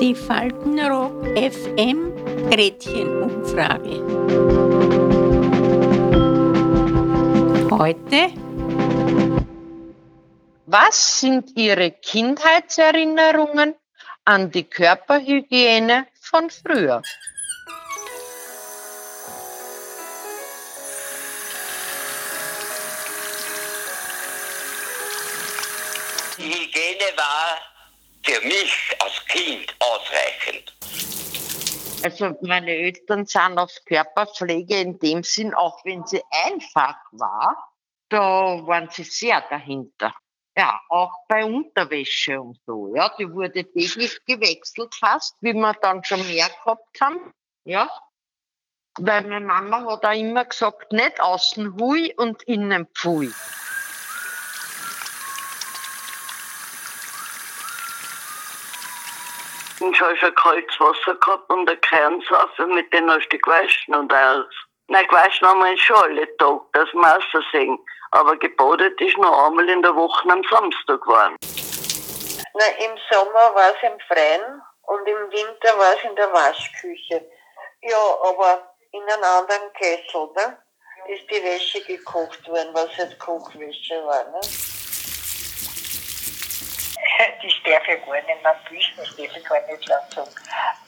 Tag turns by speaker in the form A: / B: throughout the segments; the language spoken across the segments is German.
A: Die Faltenrock FM Gretchenumfrage. Heute.
B: Was sind Ihre Kindheitserinnerungen an die Körperhygiene von früher?
C: Die Hygiene war für mich als Kind ausreichend.
B: Also meine Eltern sind auf Körperpflege in dem Sinn, auch wenn sie einfach war, da waren sie sehr dahinter. Ja, auch bei Unterwäsche und so. Ja, die wurde täglich gewechselt fast, wie wir dann schon mehr gehabt haben. Ja, weil meine Mama hat auch immer gesagt, nicht außen hui und innen pfui.
D: Ich habe schon kaltes Wasser gehabt und eine Kernsaufe, mit denen hast du gewaschen und alles. Nein, gewaschen haben wir schon alle Tage, dass wir auch sehen. Aber gebadet ist noch einmal in der Woche am Samstag geworden.
E: Na, im Sommer war es im Freien und im Winter war es in der Waschküche. Ja, aber in einem anderen Kessel, ne? Ist die Wäsche gekocht worden, was jetzt Kochwäsche war, ne?
F: Das darf ich gar nicht mehr büßen, das darf ich gar nicht laut sagen.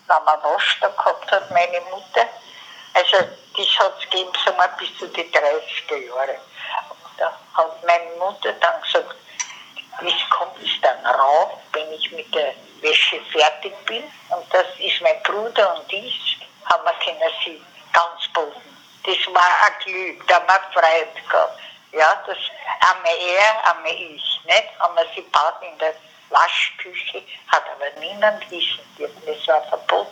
F: Wenn man Waschtag gehabt hat, meine Mutter, also das hat es gegeben, sagen wir, bis zu die 30er Jahre. Da hat meine Mutter dann gesagt, es kommt es dann rauf, wenn ich mit der Wäsche fertig bin. Und das ist mein Bruder und ich, haben wir können sie ganz boden. Das war ein Glück, da haben wir Freude gehabt. Ja, das einmal er, einmal ich, nicht? Haben wir sie baut in der Waschküche, hat aber niemand wissen dürfen, das war verboten.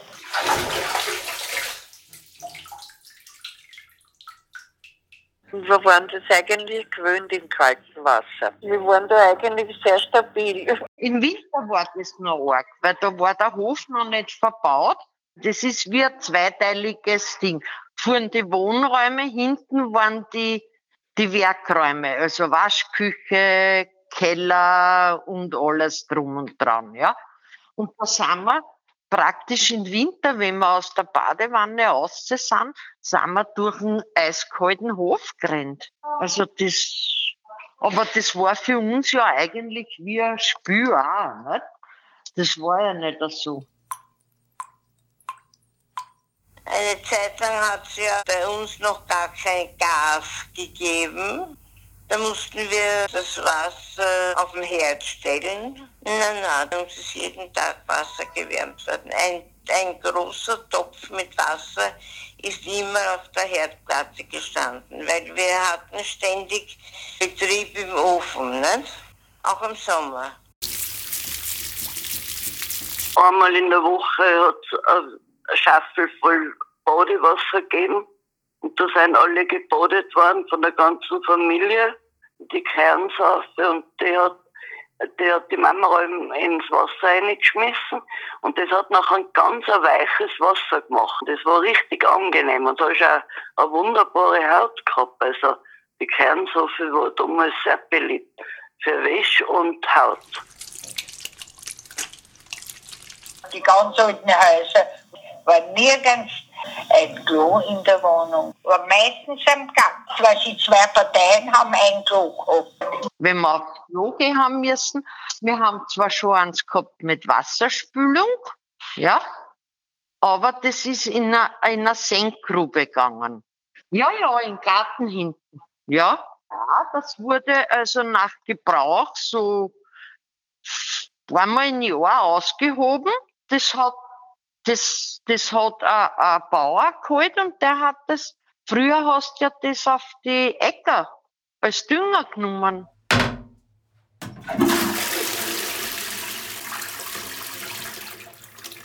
E: Wir waren das eigentlich gewöhnt im kalten Wasser. Wir waren da eigentlich sehr stabil.
B: Im Winter war das noch arg, weil da war der Hof noch nicht verbaut. Das ist wie ein zweiteiliges Ding. Fuhren die Wohnräume, hinten waren die, die Werkräume, also Waschküche, Keller und alles drum und dran, ja. Und da sind wir praktisch im Winter, wenn wir aus der Badewanne raus sind, sind wir durch einen eiskalten Hof gerannt. Also das, aber das war für uns ja eigentlich wie ein Spiel auch? Das war ja nicht so.
G: Eine Zeit lang hat es ja bei uns noch gar kein Gas gegeben. Da mussten wir das Wasser auf den Herd stellen. Na, na, da muss jeden Tag Wasser gewärmt werden. Ein, ein großer Topf mit Wasser ist immer auf der Herdplatte gestanden, weil wir hatten ständig Betrieb im Ofen, nicht? auch im Sommer.
D: Einmal in der Woche hat es eine Schaffel voll Badewasser gegeben. Und da sind alle gebadet worden von der ganzen Familie, die Kernsaufe. Und die hat, die hat die Mama ins Wasser reingeschmissen. Und das hat nachher ein ganz ein weiches Wasser gemacht. Das war richtig angenehm. Und da du auch eine wunderbare Haut gehabt. Also die Kernsaufe war damals sehr beliebt für Wäsche und Haut.
F: Die ganz alten Häuser war nirgends ein Klo in der Wohnung. War meistens am Gang, weil die zwei Parteien haben ein Klo gehabt.
B: Wenn wir aufs Klo gehen haben müssen, wir haben zwar schon eins gehabt mit Wasserspülung, ja, aber das ist in einer, in einer Senkgrube gegangen. Ja, ja, im Garten hinten. Ja, ja, das wurde also nach Gebrauch so einmal im Jahr ausgehoben. Das hat, das, das hat ein, ein Bauer geholt und der hat das, früher hast du ja das auf die Äcker als Dünger genommen.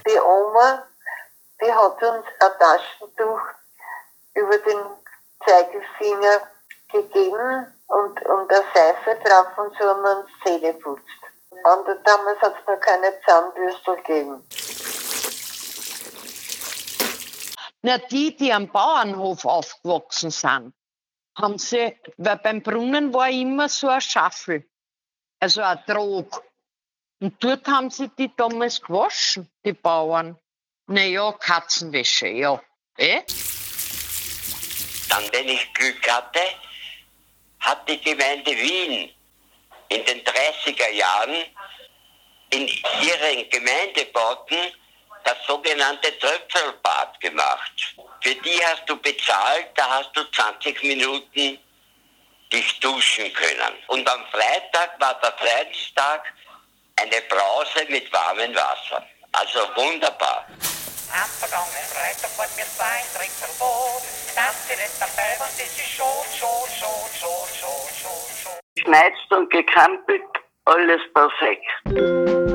E: Die Oma, die hat uns ein Taschentuch über den Zeigefinger gegeben und, und eine Seife drauf und so haben wir uns Zähne putzt. Und damals hat es noch keine Zahnbürstel gegeben.
B: Na, die, die am Bauernhof aufgewachsen sind, haben sie, weil beim Brunnen war immer so eine Schaffel. Also ein Trog. Und dort haben sie die damals gewaschen, die Bauern. Naja, Katzenwäsche, ja. Eh?
C: Dann, wenn ich Glück hatte, hat die Gemeinde Wien in den 30er Jahren in ihren Gemeindebauten das sogenannte Tröpfelbad gemacht. Für die hast du bezahlt, da hast du 20 Minuten dich duschen können. Und am Freitag war der Freitag eine Brause mit warmem Wasser. Also wunderbar.
H: Am vergangenen Freitag waren wir zwei, Tröpfelbad. Das direkt dabei war, das ist schon, schon, schon, schon, schon, schon, schon.
D: Geschneizt und gekrampelt, alles perfekt.